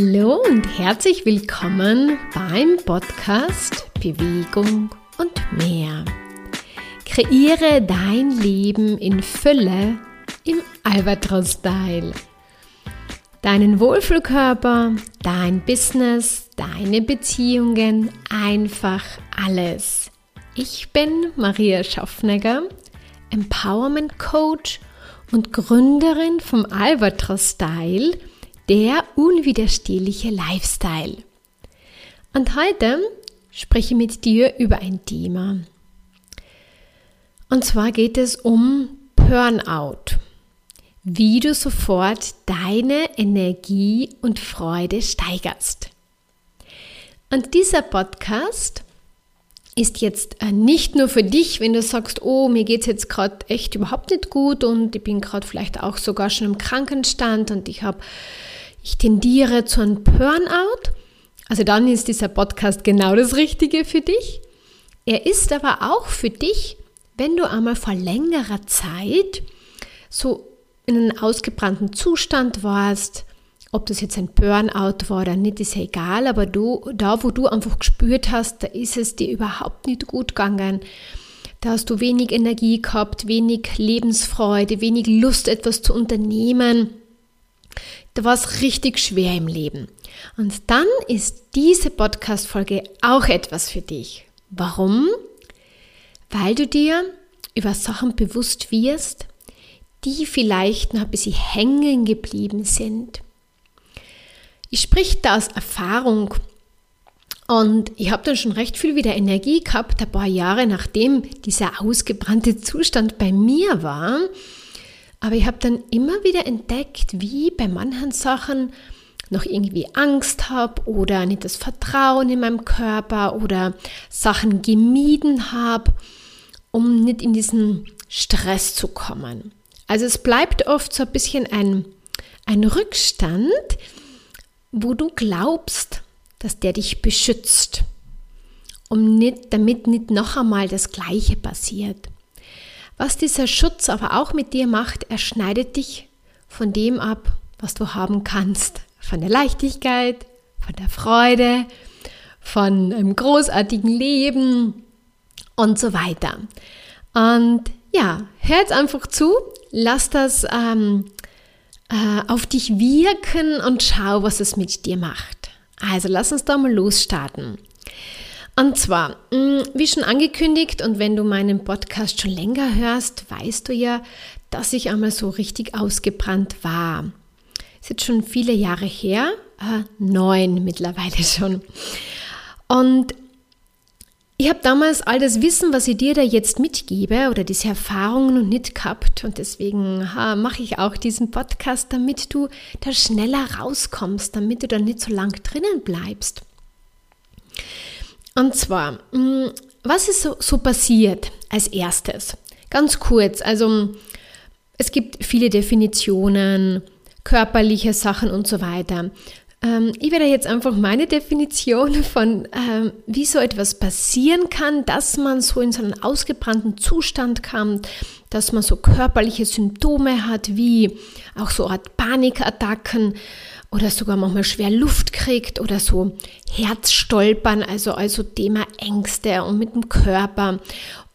Hallo und herzlich willkommen beim Podcast Bewegung und mehr. Kreiere dein Leben in Fülle im Albatros-Style. Deinen Wohlfühlkörper, dein Business, deine Beziehungen, einfach alles. Ich bin Maria Schaffnegger, Empowerment Coach und Gründerin vom Albatros Style – der unwiderstehliche Lifestyle. Und heute spreche ich mit dir über ein Thema. Und zwar geht es um Burnout. Wie du sofort deine Energie und Freude steigerst. Und dieser Podcast ist jetzt äh, nicht nur für dich, wenn du sagst, oh, mir geht es jetzt gerade echt überhaupt nicht gut und ich bin gerade vielleicht auch sogar schon im Krankenstand und ich habe ich tendiere zu einem Burnout, also dann ist dieser Podcast genau das Richtige für dich. Er ist aber auch für dich, wenn du einmal vor längerer Zeit so in einem ausgebrannten Zustand warst, ob das jetzt ein Burnout war oder nicht, ist ja egal, aber du, da wo du einfach gespürt hast, da ist es dir überhaupt nicht gut gegangen. Da hast du wenig Energie gehabt, wenig Lebensfreude, wenig Lust, etwas zu unternehmen da war es richtig schwer im Leben. Und dann ist diese Podcast-Folge auch etwas für dich. Warum? Weil du dir über Sachen bewusst wirst, die vielleicht noch ein bisschen hängen geblieben sind. Ich spreche da aus Erfahrung und ich habe dann schon recht viel wieder Energie gehabt, ein paar Jahre nachdem dieser ausgebrannte Zustand bei mir war. Aber ich habe dann immer wieder entdeckt, wie bei manchen Sachen noch irgendwie Angst habe oder nicht das Vertrauen in meinem Körper oder Sachen gemieden habe, um nicht in diesen Stress zu kommen. Also es bleibt oft so ein bisschen ein, ein Rückstand, wo du glaubst, dass der dich beschützt, um nicht, damit nicht noch einmal das Gleiche passiert. Was dieser Schutz aber auch mit dir macht, er schneidet dich von dem ab, was du haben kannst. Von der Leichtigkeit, von der Freude, von einem großartigen Leben und so weiter. Und ja, hör jetzt einfach zu, lass das ähm, äh, auf dich wirken und schau, was es mit dir macht. Also lass uns da mal losstarten. Und zwar, mm, wie schon angekündigt, und wenn du meinen Podcast schon länger hörst, weißt du ja, dass ich einmal so richtig ausgebrannt war. Ist jetzt schon viele Jahre her, äh, neun mittlerweile schon. Und ich habe damals all das Wissen, was ich dir da jetzt mitgebe, oder diese Erfahrungen noch nicht gehabt. Und deswegen mache ich auch diesen Podcast, damit du da schneller rauskommst, damit du da nicht so lang drinnen bleibst. Und zwar, mm, was ist so, passiert als erstes? Ganz kurz, also es gibt viele Definitionen, körperliche Sachen und so weiter. Ähm, ich werde jetzt einfach meine Definition von, ähm, wie so etwas passieren kann, dass man so in so einen ausgebrannten Zustand kommt, dass man so körperliche Symptome hat, wie auch so Art Panikattacken, oder sogar manchmal schwer Luft kriegt oder so Herzstolpern, also, also Thema Ängste und mit dem Körper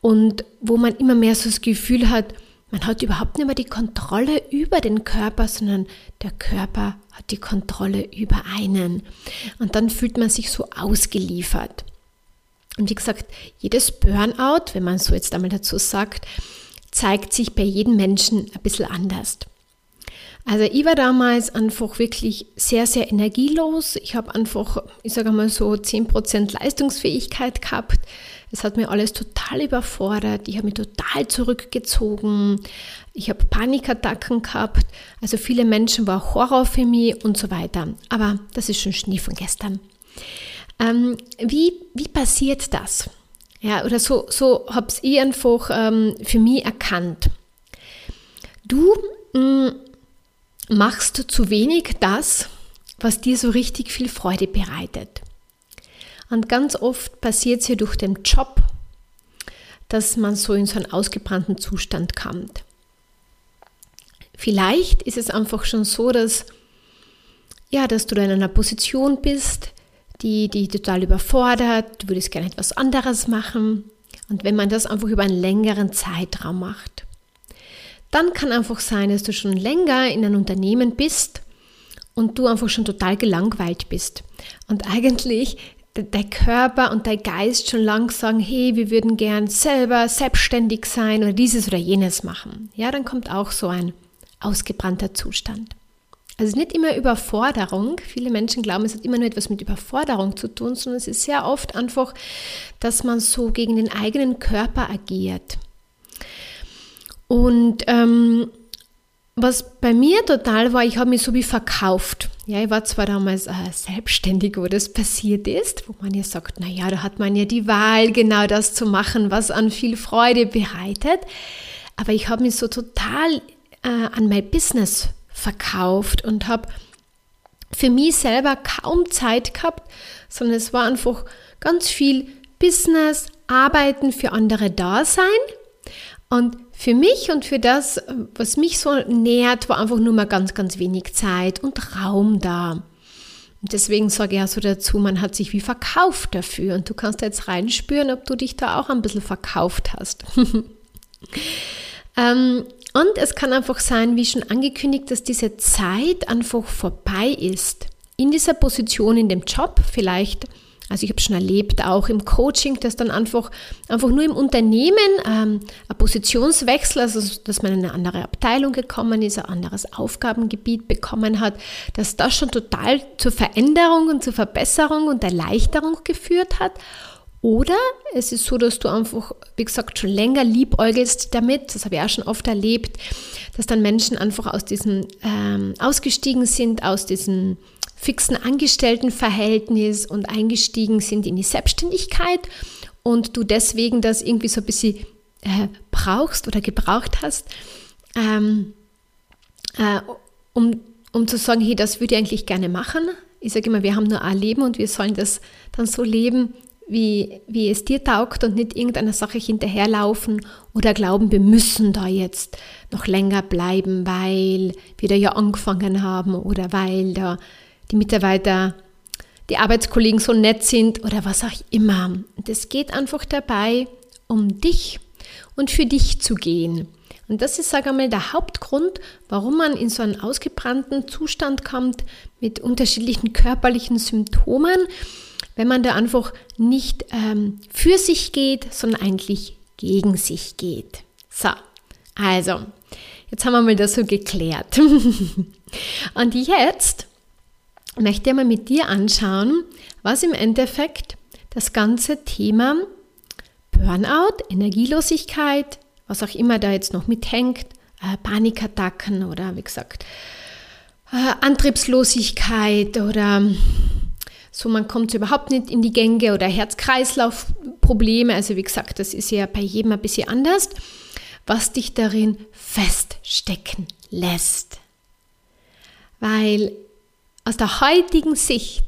und wo man immer mehr so das Gefühl hat, man hat überhaupt nicht mehr die Kontrolle über den Körper, sondern der Körper hat die Kontrolle über einen. Und dann fühlt man sich so ausgeliefert. Und wie gesagt, jedes Burnout, wenn man so jetzt einmal dazu sagt, zeigt sich bei jedem Menschen ein bisschen anders. Also ich war damals einfach wirklich sehr, sehr energielos. Ich habe einfach, ich sage mal so, 10% Leistungsfähigkeit gehabt. Es hat mir alles total überfordert. Ich habe mich total zurückgezogen. Ich habe Panikattacken gehabt. Also viele Menschen war Horror für mich und so weiter. Aber das ist schon Schnee von gestern. Ähm, wie, wie passiert das? Ja, oder so, so habe ich einfach ähm, für mich erkannt. Du mh, mm, machst zu wenig das, was dir so richtig viel Freude bereitet. Und ganz oft passiert es ja durch den Job, dass man so in so einen ausgebrannten Zustand kommt. Vielleicht ist es einfach schon so, dass ja, dass du da in einer Position bist, die die total überfordert, du würdest gerne etwas anderes machen. Und wenn man das einfach über einen längeren Zeitraum macht, dann kann einfach sein, dass du schon länger in einem Unternehmen bist und du einfach schon total gelangweilt bist. Und eigentlich dein Körper und dein Geist schon lang sagen, hey, wir würden gern selber selbstständig sein oder dieses oder jenes machen. Ja, dann kommt auch so ein ausgebrannter Zustand. Also nicht immer Überforderung. Viele Menschen glauben, es hat immer nur etwas mit Überforderung zu tun, sondern es ist sehr oft einfach, dass man so gegen den eigenen Körper agiert. Und ähm, was bei mir total war, ich habe mich so wie verkauft. Ja, ich war zwar damals äh, selbstständig, wo das passiert ist, wo man ja sagt, naja, da hat man ja die Wahl, genau das zu machen, was an viel Freude bereitet. Aber ich habe mich so total äh, an mein Business verkauft und habe für mich selber kaum Zeit gehabt, sondern es war einfach ganz viel Business, Arbeiten für andere da sein. Und für mich und für das, was mich so nährt, war einfach nur mal ganz, ganz wenig Zeit und Raum da. Und deswegen sage ich ja so dazu, man hat sich wie verkauft dafür. Und du kannst jetzt reinspüren, ob du dich da auch ein bisschen verkauft hast. ähm, und es kann einfach sein, wie schon angekündigt, dass diese Zeit einfach vorbei ist. In dieser Position, in dem Job vielleicht also ich habe schon erlebt, auch im Coaching, dass dann einfach, einfach nur im Unternehmen ähm, ein Positionswechsel, also dass man in eine andere Abteilung gekommen ist, ein anderes Aufgabengebiet bekommen hat, dass das schon total zur Veränderung und zur Verbesserung und Erleichterung geführt hat. Oder es ist so, dass du einfach, wie gesagt, schon länger liebäugelst damit, das habe ich auch schon oft erlebt, dass dann Menschen einfach aus diesem ähm, ausgestiegen sind, aus diesem fixen Angestelltenverhältnis und eingestiegen sind in die Selbstständigkeit und du deswegen das irgendwie so ein bisschen äh, brauchst oder gebraucht hast, ähm, äh, um, um zu sagen, hey, das würde ich eigentlich gerne machen. Ich sage immer, wir haben nur ein Leben und wir sollen das dann so leben, wie, wie es dir taugt und nicht irgendeiner Sache hinterherlaufen oder glauben, wir müssen da jetzt noch länger bleiben, weil wir da ja angefangen haben oder weil da die Mitarbeiter, die Arbeitskollegen so nett sind oder was auch immer. Es geht einfach dabei, um dich und für dich zu gehen. Und das ist, sage ich mal, der Hauptgrund, warum man in so einen ausgebrannten Zustand kommt mit unterschiedlichen körperlichen Symptomen, wenn man da einfach nicht ähm, für sich geht, sondern eigentlich gegen sich geht. So, also, jetzt haben wir mal das so geklärt. Und jetzt möchte ich mal mit dir anschauen, was im Endeffekt das ganze Thema Burnout, Energielosigkeit, was auch immer da jetzt noch mithängt, äh, Panikattacken oder wie gesagt, äh, Antriebslosigkeit oder so, man kommt überhaupt nicht in die Gänge oder Herz-Kreislauf-Probleme. Also wie gesagt, das ist ja bei jedem ein bisschen anders, was dich darin feststecken lässt. Weil aus der heutigen Sicht,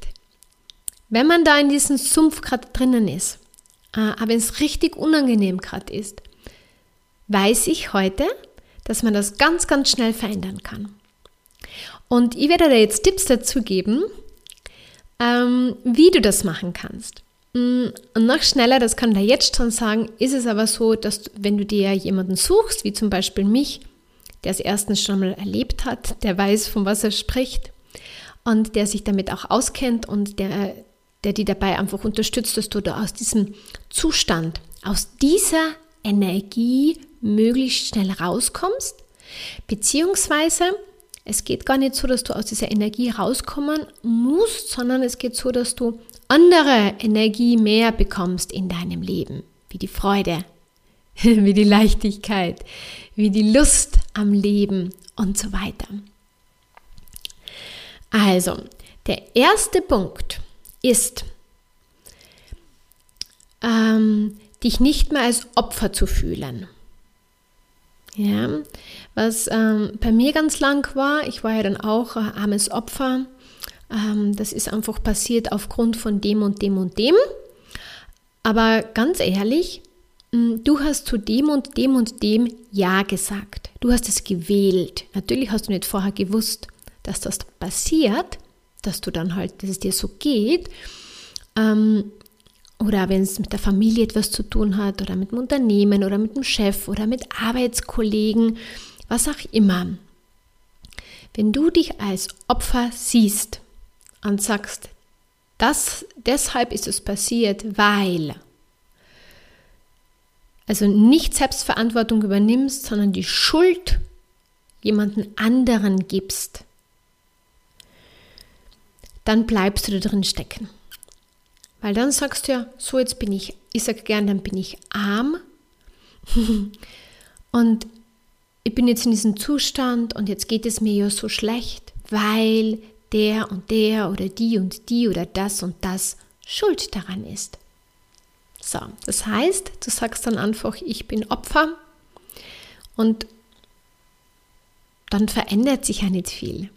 wenn man da in diesem Sumpf gerade drinnen ist, äh, aber es richtig unangenehm gerade ist, weiß ich heute, dass man das ganz, ganz schnell verändern kann. Und ich werde dir jetzt Tipps dazu geben, ähm, wie du das machen kannst. Mm, und noch schneller, das kann ich dir jetzt schon sagen, ist es aber so, dass du, wenn du dir jemanden suchst, wie zum Beispiel mich, der es erstens schon mal erlebt hat, der weiß, von was er spricht, und der sich damit auch auskennt und der, der die dabei einfach unterstützt, dass du da aus diesem Zustand, aus dieser Energie möglichst schnell rauskommst, beziehungsweise es geht gar nicht so, dass du aus dieser Energie rauskommen musst, sondern es geht so, dass du andere Energie mehr bekommst in deinem Leben, wie die Freude, wie die Leichtigkeit, wie die Lust am Leben und so weiter. Also, der erste Punkt ist, ähm, dich nicht mehr als Opfer zu fühlen. Ja, was ähm, bei mir ganz lang war, ich war ja dann auch ein armes Opfer. Ähm, das ist einfach passiert aufgrund von dem und dem und dem. Aber ganz ehrlich, hm, du hast zu dem und dem und dem Ja gesagt. Du hast es gewählt. Natürlich hast du nicht vorher gewusst, dass das passiert, dass du dann halt, dass es dir so geht. Ähm, oder wenn es mit der Familie etwas zu tun hat oder mit dem Unternehmen oder mit dem Chef oder mit Arbeitskollegen, was auch immer. Wenn du dich als Opfer siehst und sagst, das, deshalb ist es passiert, weil, also nicht Selbstverantwortung übernimmst, sondern die Schuld jemanden anderen gibst, dann bleibst du da drin stecken. Weil dann sagst du ja, so jetzt bin ich, ich sage gern, dann bin ich arm und ich bin jetzt in diesem Zustand und jetzt geht es mir ja so schlecht, weil der und der oder die und die oder das und das schuld daran ist. So, das heißt, du sagst dann einfach, ich bin Opfer und dann verändert sich ja nicht viel.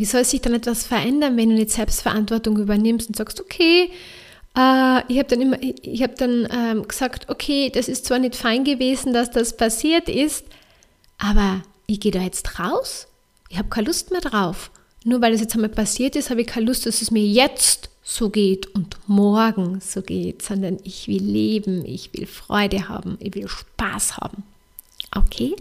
Wie soll sich dann etwas verändern, wenn du nicht Selbstverantwortung übernimmst und sagst, okay, äh, ich habe dann immer, ich habe dann ähm, gesagt, okay, das ist zwar nicht fein gewesen, dass das passiert ist, aber ich gehe da jetzt raus. Ich habe keine Lust mehr drauf. Nur weil es jetzt einmal passiert ist, habe ich keine Lust, dass es mir jetzt so geht und morgen so geht, sondern ich will leben, ich will Freude haben, ich will Spaß haben. Okay?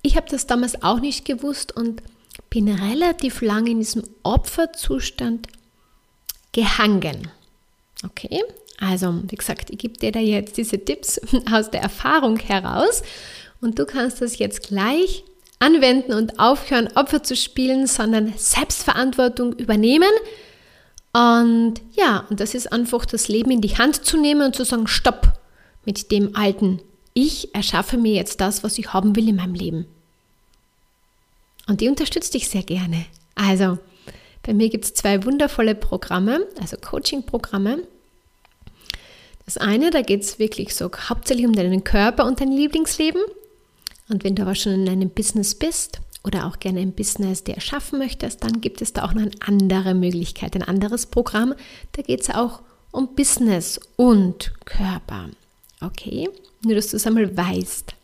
Ich habe das damals auch nicht gewusst und bin relativ lange in diesem Opferzustand gehangen. Okay, also wie gesagt, ich gebe dir da jetzt diese Tipps aus der Erfahrung heraus und du kannst das jetzt gleich anwenden und aufhören, Opfer zu spielen, sondern Selbstverantwortung übernehmen. Und ja, und das ist einfach das Leben in die Hand zu nehmen und zu sagen, stopp mit dem alten. Ich erschaffe mir jetzt das, was ich haben will in meinem Leben. Und die unterstützt dich sehr gerne. Also, bei mir gibt es zwei wundervolle Programme, also Coaching-Programme. Das eine, da geht es wirklich so hauptsächlich um deinen Körper und dein Lieblingsleben. Und wenn du aber schon in einem Business bist oder auch gerne ein Business dir erschaffen möchtest, dann gibt es da auch noch eine andere Möglichkeit, ein anderes Programm. Da geht es auch um Business und Körper. Okay, nur dass du es einmal weißt.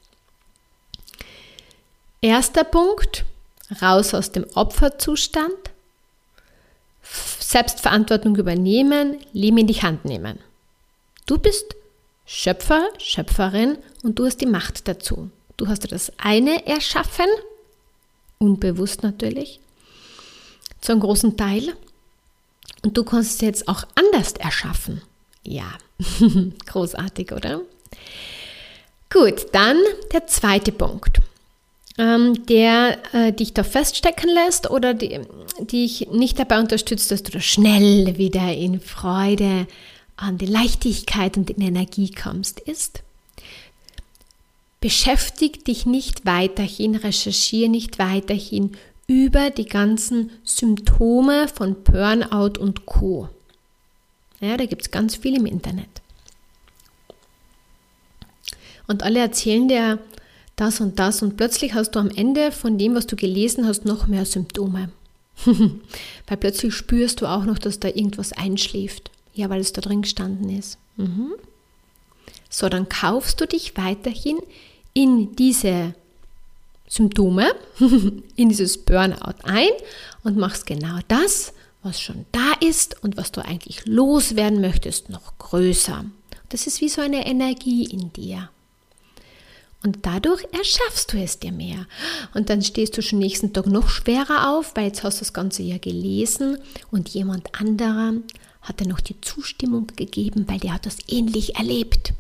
Erster Punkt, raus aus dem Opferzustand, Selbstverantwortung übernehmen, Leben in die Hand nehmen. Du bist Schöpfer, Schöpferin und du hast die Macht dazu. Du hast das eine erschaffen, unbewusst natürlich, zu einem großen Teil. Und du kannst es jetzt auch anders erschaffen. Ja, großartig, oder? Gut, dann der zweite Punkt ähm, der äh, dich da feststecken lässt oder die, dich nicht dabei unterstützt, dass du da schnell wieder in Freude, an die Leichtigkeit und in Energie kommst, ist, beschäftig dich nicht weiterhin, recherchiere nicht weiterhin über die ganzen Symptome von Burnout und Co. Ja, da gibt es ganz viel im Internet. Und alle erzählen dir das und das und plötzlich hast du am Ende von dem, was du gelesen hast, noch mehr Symptome. weil plötzlich spürst du auch noch, dass da irgendwas einschläft. Ja, weil es da drin gestanden ist. Mhm. So, dann kaufst du dich weiterhin in diese Symptome, in dieses Burnout ein und machst genau das, was schon da ist und was du eigentlich loswerden möchtest, noch größer. Das ist wie so eine Energie in dir. Und dadurch erschaffst du es dir mehr. Und dann stehst du schon nächsten Tag noch schwerer auf, weil jetzt hast du das Ganze ja gelesen und jemand anderer hat dir noch die Zustimmung gegeben, weil der hat das ähnlich erlebt.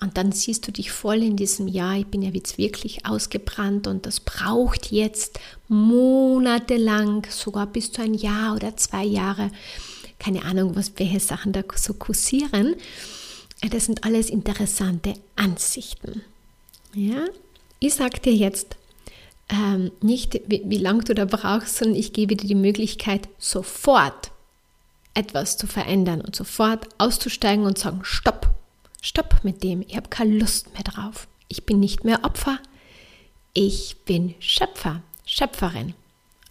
Und dann siehst du dich voll in diesem Jahr, ich bin ja jetzt wirklich ausgebrannt und das braucht jetzt monatelang, sogar bis zu ein Jahr oder zwei Jahre. Keine Ahnung, was welche Sachen da so kursieren. Das sind alles interessante Ansichten. Ja? Ich sage dir jetzt ähm, nicht, wie, wie lange du da brauchst, sondern ich gebe dir die Möglichkeit, sofort etwas zu verändern und sofort auszusteigen und sagen, stopp, stopp mit dem, ich habe keine Lust mehr drauf. Ich bin nicht mehr Opfer, ich bin Schöpfer, Schöpferin.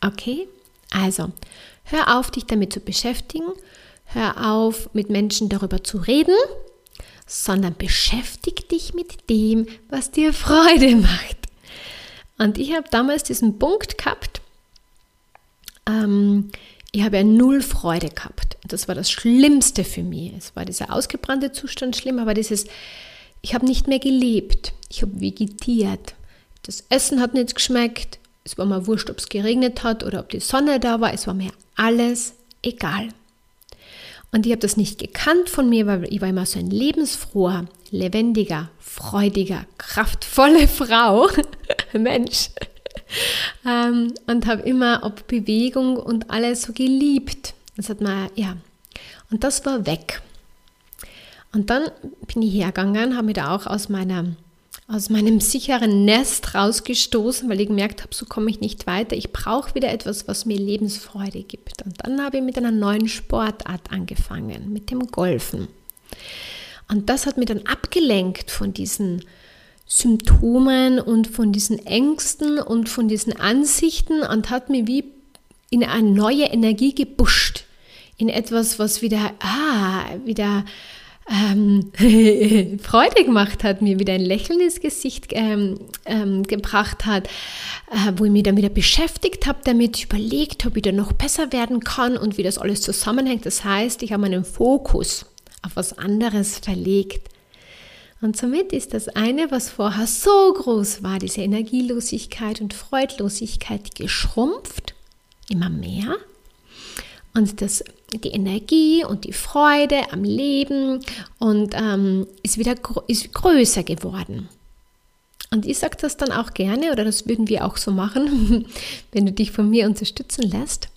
Okay? Also, hör auf, dich damit zu beschäftigen, hör auf, mit Menschen darüber zu reden, sondern beschäftige dich mit dem, was dir Freude macht. Und ich habe damals diesen Punkt gehabt, ähm, ich habe ja null Freude gehabt. Das war das Schlimmste für mich. Es war dieser ausgebrannte Zustand schlimm, aber dieses, ich habe nicht mehr gelebt. Ich habe vegetiert. Das Essen hat nicht geschmeckt. Es war mir wurscht, ob es geregnet hat oder ob die Sonne da war. Es war mir alles egal. Und ich habe das nicht gekannt von mir, weil ich war immer so ein lebensfroher, lebendiger, freudiger, kraftvolle Frau, Mensch. ähm, und habe immer ob Bewegung und alles so geliebt. Das hat man, ja. Und das war weg. Und dann bin ich hergegangen, habe mich da auch aus meiner aus meinem sicheren Nest rausgestoßen, weil ich gemerkt habe, so komme ich nicht weiter. Ich brauche wieder etwas, was mir Lebensfreude gibt. Und dann habe ich mit einer neuen Sportart angefangen, mit dem Golfen. Und das hat mich dann abgelenkt von diesen Symptomen und von diesen Ängsten und von diesen Ansichten und hat mich wie in eine neue Energie gebuscht, in etwas, was wieder, ah, wieder ähm, Freude gemacht hat, mir wieder ein Lächeln ins Gesicht ähm, ähm, gebracht hat, äh, wo ich mich dann wieder beschäftigt habe, damit überlegt habe, wie der noch besser werden kann und wie das alles zusammenhängt. Das heißt, ich habe meinen Fokus auf was anderes verlegt. Und somit ist das eine, was vorher so groß war, diese Energielosigkeit und Freudlosigkeit, geschrumpft, immer mehr. Und das die Energie und die Freude am Leben und ähm, ist wieder ist größer geworden. Und ich sage das dann auch gerne, oder das würden wir auch so machen, wenn du dich von mir unterstützen lässt.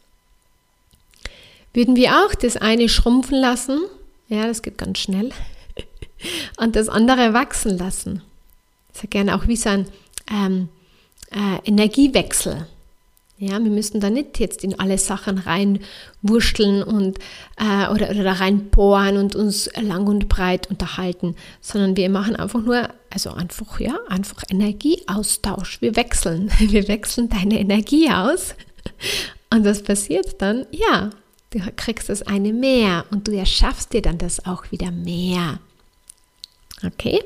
Würden wir auch das eine schrumpfen lassen, ja, das geht ganz schnell, und das andere wachsen lassen. Ich sage gerne auch wie so ein ähm, äh, Energiewechsel. Ja, wir müssen da nicht jetzt in alle Sachen reinwurschteln und äh, oder, oder da reinbohren und uns lang und breit unterhalten, sondern wir machen einfach nur, also einfach, ja, einfach Energieaustausch. Wir wechseln. Wir wechseln deine Energie aus. Und was passiert dann? Ja, du kriegst das eine mehr und du erschaffst dir dann das auch wieder mehr. Okay?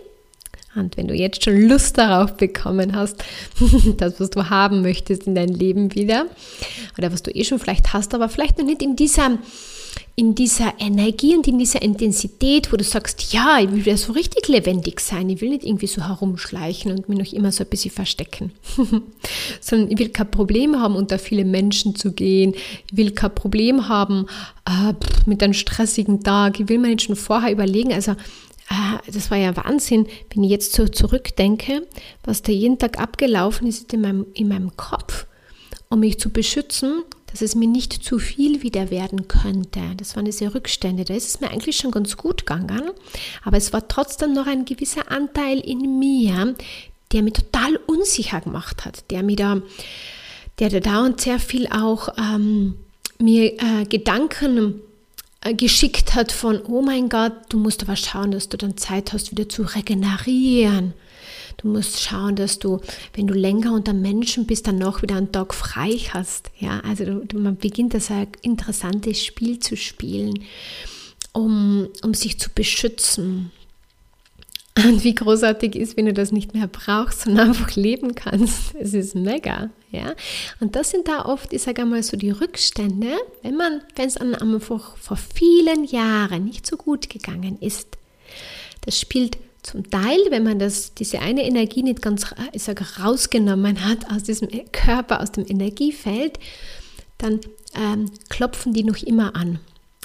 Und wenn du jetzt schon Lust darauf bekommen hast, das, was du haben möchtest in dein Leben wieder, oder was du eh schon vielleicht hast, aber vielleicht noch nicht in dieser, in dieser Energie und in dieser Intensität, wo du sagst, ja, ich will wieder so richtig lebendig sein, ich will nicht irgendwie so herumschleichen und mich noch immer so ein bisschen verstecken, sondern ich will kein Problem haben, unter viele Menschen zu gehen, ich will kein Problem haben äh, mit einem stressigen Tag, ich will mir nicht schon vorher überlegen, also das war ja Wahnsinn, wenn ich jetzt so zurückdenke, was da jeden Tag abgelaufen ist in meinem, in meinem Kopf, um mich zu beschützen, dass es mir nicht zu viel wieder werden könnte. Das waren diese Rückstände. Da ist es mir eigentlich schon ganz gut gegangen, aber es war trotzdem noch ein gewisser Anteil in mir, der mich total unsicher gemacht hat, der mir da, der da dauernd sehr viel auch ähm, mir äh, Gedanken geschickt hat von, oh mein Gott, du musst aber schauen, dass du dann Zeit hast, wieder zu regenerieren. Du musst schauen, dass du, wenn du länger unter Menschen bist, dann noch wieder einen Tag frei hast. Ja, also du, man beginnt das ein interessantes Spiel zu spielen, um, um sich zu beschützen. Und wie großartig ist, wenn du das nicht mehr brauchst, sondern einfach leben kannst. Es ist mega, ja. Und das sind da oft, ich sage einmal so die Rückstände, wenn man, wenn es einfach vor vielen Jahren nicht so gut gegangen ist. Das spielt zum Teil, wenn man das, diese eine Energie nicht ganz ich sage, rausgenommen hat aus diesem Körper, aus dem Energiefeld, dann ähm, klopfen die noch immer an.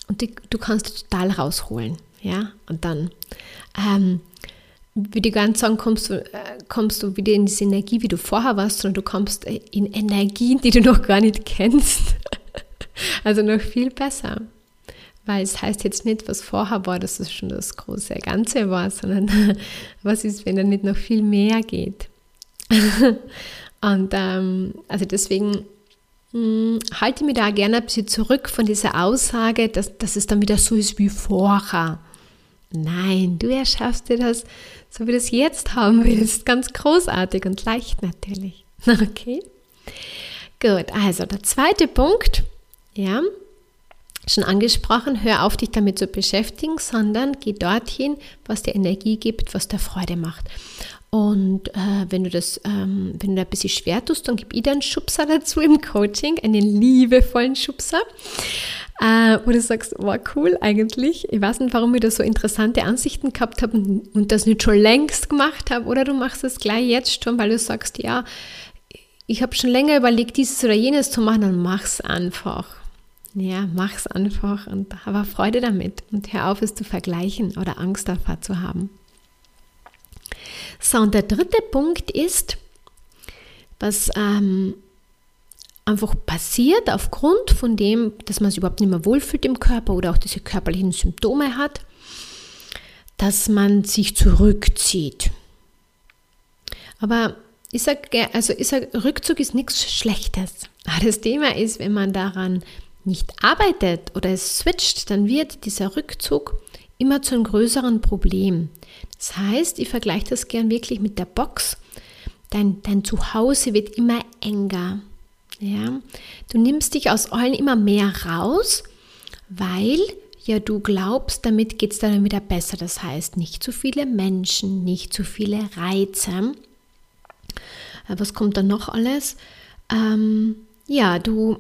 Und die, du kannst total rausholen. Ja? Und dann ähm, ich gar nicht sagen, kommst du, äh, kommst du wieder in diese Energie, wie du vorher warst, sondern du kommst äh, in Energien, die du noch gar nicht kennst. also noch viel besser. Weil es heißt jetzt nicht, was vorher war, dass es schon das große Ganze war, sondern was ist, wenn da nicht noch viel mehr geht. Und ähm, also deswegen mh, hm, halte ich mich da gerne ein bisschen zurück von dieser Aussage, dass, dass es dann wieder so ist wie vorher. Nein, du erschaffst dir das, so wie du es jetzt haben willst. Ganz großartig und leicht natürlich. Okay? Gut, also der zweite Punkt, ja, schon angesprochen, hör auf, dich damit zu beschäftigen, sondern geh dorthin, was dir Energie gibt, was dir Freude macht. Und äh, wenn du das, ähm, wenn du da ein bisschen schwer tust, dann gib ich dir einen Schubser dazu im Coaching, einen liebevollen Schubser. Äh, wo du sagst, war wow, cool eigentlich. Ich weiß nicht, warum ich da so interessante Ansichten gehabt habe und das nicht schon längst gemacht habe. Oder du machst es gleich jetzt schon, weil du sagst, ja, ich habe schon länger überlegt, dieses oder jenes zu machen, dann mach's einfach. Ja, mach's einfach und habe Freude damit und hör auf, es zu vergleichen oder Angst davor zu haben. So, und der dritte Punkt ist, was ähm, einfach passiert aufgrund von dem, dass man sich überhaupt nicht mehr wohlfühlt im Körper oder auch diese körperlichen Symptome hat, dass man sich zurückzieht. Aber ich sage, also sag, Rückzug ist nichts Schlechtes. Das Thema ist, wenn man daran nicht arbeitet oder es switcht, dann wird dieser Rückzug immer zu einem größeren Problem. Das heißt, ich vergleiche das gern wirklich mit der Box. Dein, dein Zuhause wird immer enger. Ja? Du nimmst dich aus allen immer mehr raus, weil ja du glaubst, damit geht es dann wieder besser. Das heißt, nicht zu viele Menschen, nicht zu viele Reize. Äh, was kommt dann noch alles? Ähm, ja, du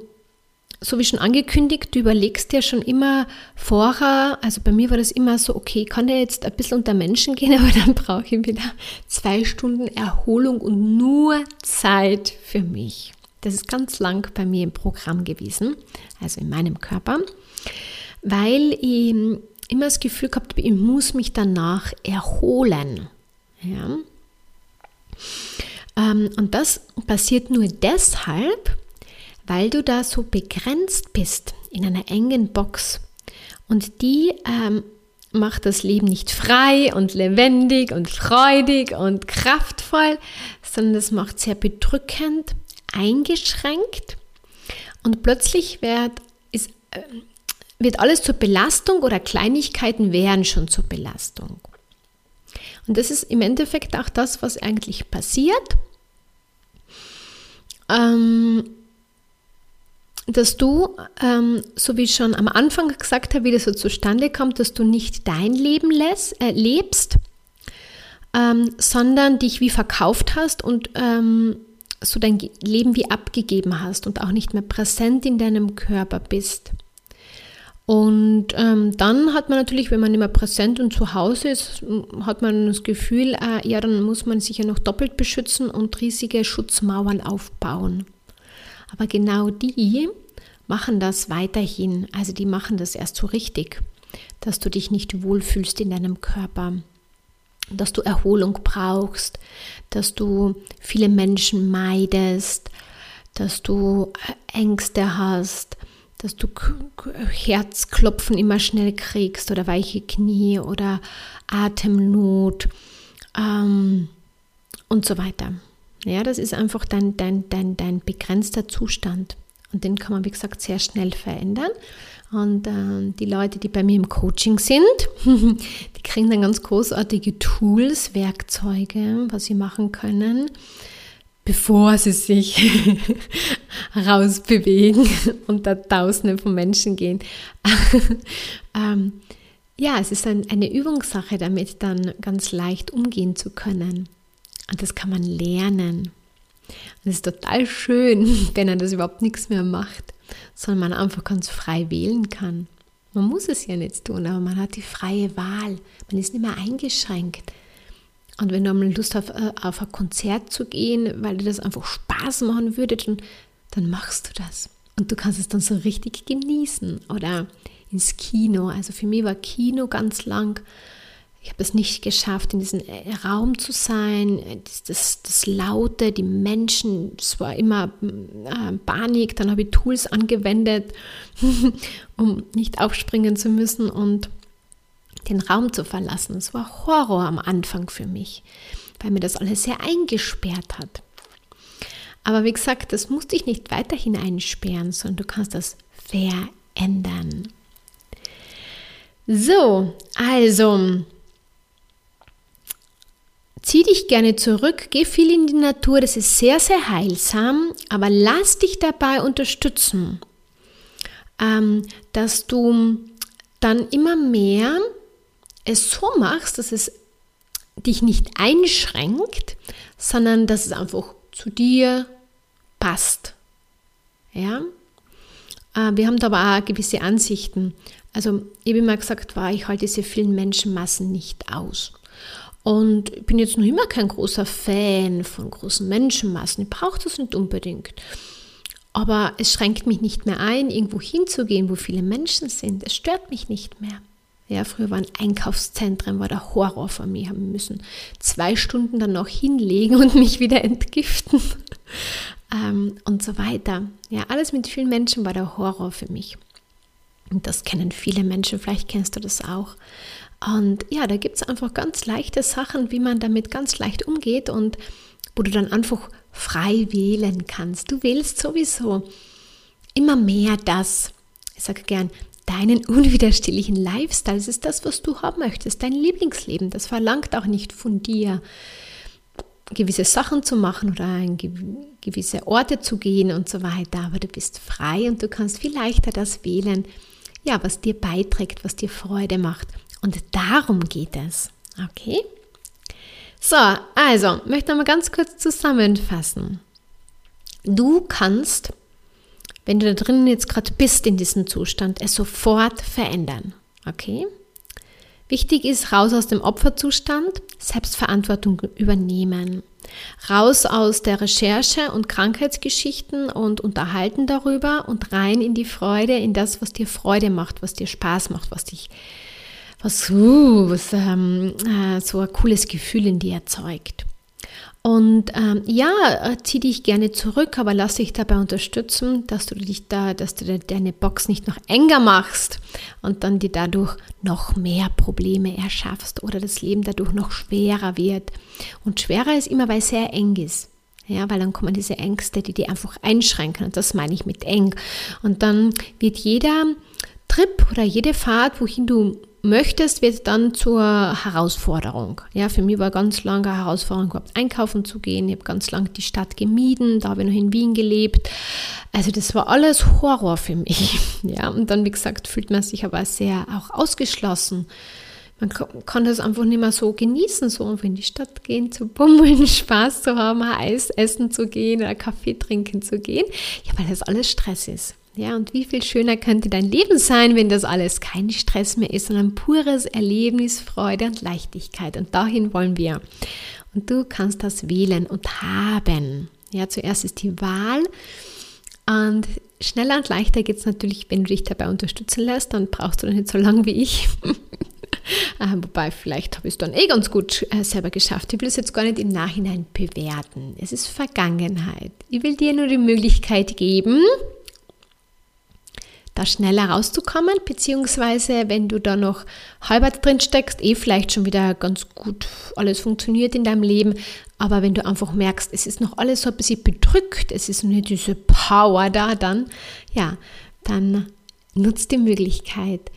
so wie schon angekündigt, du überlegst ja schon immer vorher, also bei mir war das immer so, okay, kann der jetzt ein bisschen unter Menschen gehen, aber dann brauche ich wieder zwei Stunden Erholung und nur Zeit für mich. Das ist ganz lang bei mir im Programm gewesen, also in meinem Körper, weil ich immer das Gefühl gehabt habe, ich muss mich danach erholen. Ja. Ähm, und das passiert nur deshalb, weil du da so begrenzt bist in einer engen Box. Und die ähm, macht das Leben nicht frei und lebendig und freudig und kraftvoll, sondern es macht sehr bedrückend, eingeschränkt und plötzlich wird, ist, äh, wird alles zur Belastung oder Kleinigkeiten wären schon zur Belastung. Und das ist im Endeffekt auch das, was eigentlich passiert. Ähm, dass du, ähm, so wie ich schon am Anfang gesagt habe, wie das so zustande kommt, dass du nicht dein Leben lässt, äh, lebst, ähm, sondern dich wie verkauft hast und ähm, so dein Leben wie abgegeben hast und auch nicht mehr präsent in deinem Körper bist. Und ähm, dann hat man natürlich, wenn man immer präsent und zu Hause ist, hat man das Gefühl, äh, ja, dann muss man sich ja noch doppelt beschützen und riesige Schutzmauern aufbauen. Aber genau die machen das weiterhin, also die machen das erst so richtig, dass du dich nicht wohlfühlst in deinem Körper, dass du Erholung brauchst, dass du viele Menschen meidest, dass du äh, Ängste hast, dass du Herzklopfen immer schnell kriegst oder weiche Knie oder Atemnot ähm, und so weiter. Ja, das ist einfach dein, dein, dein, dein begrenzter Zustand. Und den kann man, wie gesagt, sehr schnell verändern. Und äh, die Leute, die bei mir im Coaching sind, die kriegen dann ganz großartige Tools, Werkzeuge, was sie machen können, bevor sie sich rausbewegen und da Tausende von Menschen gehen. ähm, ja, es ist ein, eine Übungssache, damit dann ganz leicht umgehen zu können. Und das kann man lernen. Und es ist total schön, wenn er das überhaupt nichts mehr macht, sondern man einfach ganz frei wählen kann. Man muss es ja nicht tun, aber man hat die freie Wahl. Man ist nicht mehr eingeschränkt. Und wenn du einmal Lust hast, äh, auf ein Konzert zu gehen, weil dir das einfach Spaß machen würde, dann, dann machst du das. Und du kannst es dann so richtig genießen. Oder ins Kino. Also für mich war Kino ganz lang ich habe es nicht geschafft, in diesem äh, Raum zu sein, äh, das, das, das Laute, die Menschen, es war immer äh, Panik, dann habe ich Tools angewendet, um nicht aufspringen zu müssen und den Raum zu verlassen. Es war Horror am Anfang für mich, weil mir das alles sehr eingesperrt hat. Aber wie gesagt, das muss dich nicht weiterhin einsperren, sondern du kannst das verändern. So, also Zieh dich gerne zurück, geh viel in die Natur, das ist sehr, sehr heilsam, aber lass dich dabei unterstützen, ähm, dass du dann immer mehr es so machst, dass es dich nicht einschränkt, sondern dass es einfach zu dir passt. Ja? Äh, wir haben da aber auch gewisse Ansichten. Also ich habe immer gesagt, war, ich halte diese vielen Menschenmassen nicht aus. Und ich bin jetzt noch immer kein großer Fan von großen Menschenmassen. Ich brauche das nicht unbedingt. Aber es schränkt mich nicht mehr ein, irgendwo hinzugehen, wo viele Menschen sind. Es stört mich nicht mehr. Ja, früher waren Einkaufszentren, war der Horror für mich, haben müssen zwei Stunden dann noch hinlegen und mich wieder entgiften ähm, und so weiter. Ja, alles mit vielen Menschen war der Horror für mich. Und das kennen viele Menschen, vielleicht kennst du das auch. Und ja, da gibt es einfach ganz leichte Sachen, wie man damit ganz leicht umgeht und wo du dann einfach frei wählen kannst. Du wählst sowieso immer mehr das, ich sage gern, deinen unwiderstehlichen Lifestyle. Das ist das, was du haben möchtest, dein Lieblingsleben. Das verlangt auch nicht von dir, gewisse Sachen zu machen oder in gewisse Orte zu gehen und so weiter. Aber du bist frei und du kannst viel leichter das wählen, ja, was dir beiträgt, was dir Freude macht. Und darum geht es. Okay? So, also, möchte noch mal ganz kurz zusammenfassen. Du kannst, wenn du da drinnen jetzt gerade bist in diesem Zustand, es sofort verändern. Okay? Wichtig ist, raus aus dem Opferzustand, Selbstverantwortung übernehmen. Raus aus der Recherche und Krankheitsgeschichten und unterhalten darüber und rein in die Freude, in das, was dir Freude macht, was dir Spaß macht, was dich, was, uh, was ähm, äh, so ein cooles Gefühl in dir erzeugt. Und ähm, ja, äh, zieh dich gerne zurück, aber lass dich dabei unterstützen, dass du dich da, dass du deine Box nicht noch enger machst und dann dir dadurch noch mehr Probleme erschaffst oder das Leben dadurch noch schwerer wird. Und schwerer ist immer, weil es sehr eng ist. Ja, weil dann kommen diese Ängste, die die einfach einschränken. Und das meine ich mit eng. Und dann wird jeder Trip oder jede Fahrt, wohin du möchtest, wird dann zur Herausforderung. Ja, für mich war ganz lange eine Herausforderung, überhaupt einkaufen zu gehen. Ich habe ganz lange die Stadt gemieden, da habe ich noch in Wien gelebt. Also das war alles Horror für mich. Ja, und dann, wie gesagt, fühlt man sich aber sehr auch ausgeschlossen. Man kann das einfach nicht mehr so genießen, so in die Stadt gehen, zu bummeln, Spaß zu haben, Eis essen zu gehen oder Kaffee trinken zu gehen. Ja, weil das alles Stress ist. Ja, und wie viel schöner könnte dein Leben sein, wenn das alles kein Stress mehr ist, sondern pures Erlebnis, Freude und Leichtigkeit. Und dahin wollen wir. Und du kannst das wählen und haben. Ja, zuerst ist die Wahl. Und schneller und leichter geht es natürlich, wenn du dich dabei unterstützen lässt. Dann brauchst du nicht so lange wie ich. Äh, wobei, vielleicht habe ich es dann eh ganz gut äh, selber geschafft. Ich will es jetzt gar nicht im Nachhinein bewerten. Es ist Vergangenheit. Ich will dir nur die Möglichkeit geben, da schneller rauszukommen, beziehungsweise wenn du da noch halber drin steckst, eh vielleicht schon wieder ganz gut alles funktioniert in deinem Leben, aber wenn du einfach merkst, es ist noch alles so ein bisschen bedrückt, es ist nicht diese Power da, dann, ja, dann nutzt die Möglichkeit.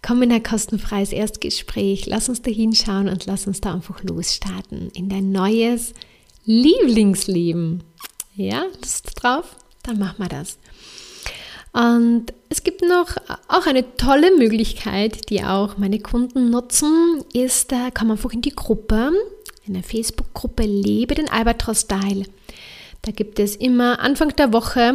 Komm in ein kostenfreies Erstgespräch, lass uns da hinschauen und lass uns da einfach losstarten in dein neues Lieblingsleben. Ja, Lust drauf? Dann machen wir das. Und es gibt noch auch eine tolle Möglichkeit, die auch meine Kunden nutzen, ist, da kann man einfach in die Gruppe, in der Facebook-Gruppe Lebe den Albatros-Style. Da gibt es immer Anfang der Woche,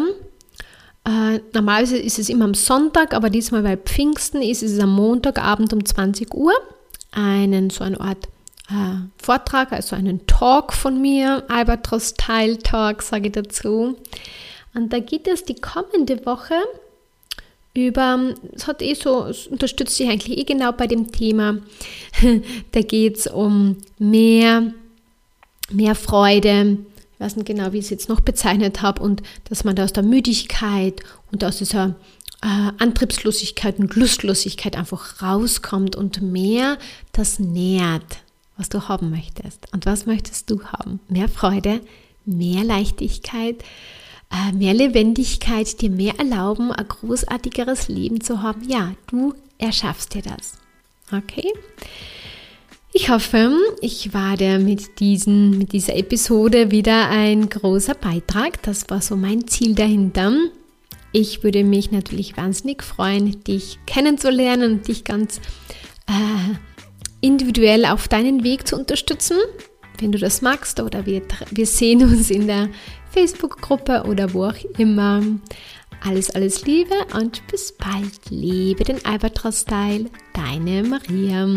äh, normalerweise ist es immer am Sonntag, aber diesmal bei Pfingsten ist es am Montagabend um 20 Uhr, einen so eine Art äh, Vortrag, also einen Talk von mir, Albatros-Style-Talk sage ich dazu. Und da geht es die kommende Woche über, es hat eh so, es unterstützt sich eigentlich eh genau bei dem Thema. da geht es um mehr, mehr Freude. Ich weiß nicht genau, wie ich es jetzt noch bezeichnet habe, und dass man da aus der Müdigkeit und aus dieser äh, Antriebslosigkeit und Lustlosigkeit einfach rauskommt und mehr das nährt, was du haben möchtest. Und was möchtest du haben? Mehr Freude, mehr Leichtigkeit, mehr Lebendigkeit, dir mehr erlauben, ein großartigeres Leben zu haben. Ja, du erschaffst dir das. Okay? Ich hoffe, ich war dir mit, diesen, mit dieser Episode wieder ein großer Beitrag. Das war so mein Ziel dahinter. Ich würde mich natürlich wahnsinnig freuen, dich kennenzulernen und dich ganz äh, individuell auf deinen Weg zu unterstützen, wenn du das magst, oder wir, wir sehen uns in der Facebook-Gruppe oder wo auch immer. Alles, alles Liebe und bis bald. Lebe den Albatros-Style. Deine Maria.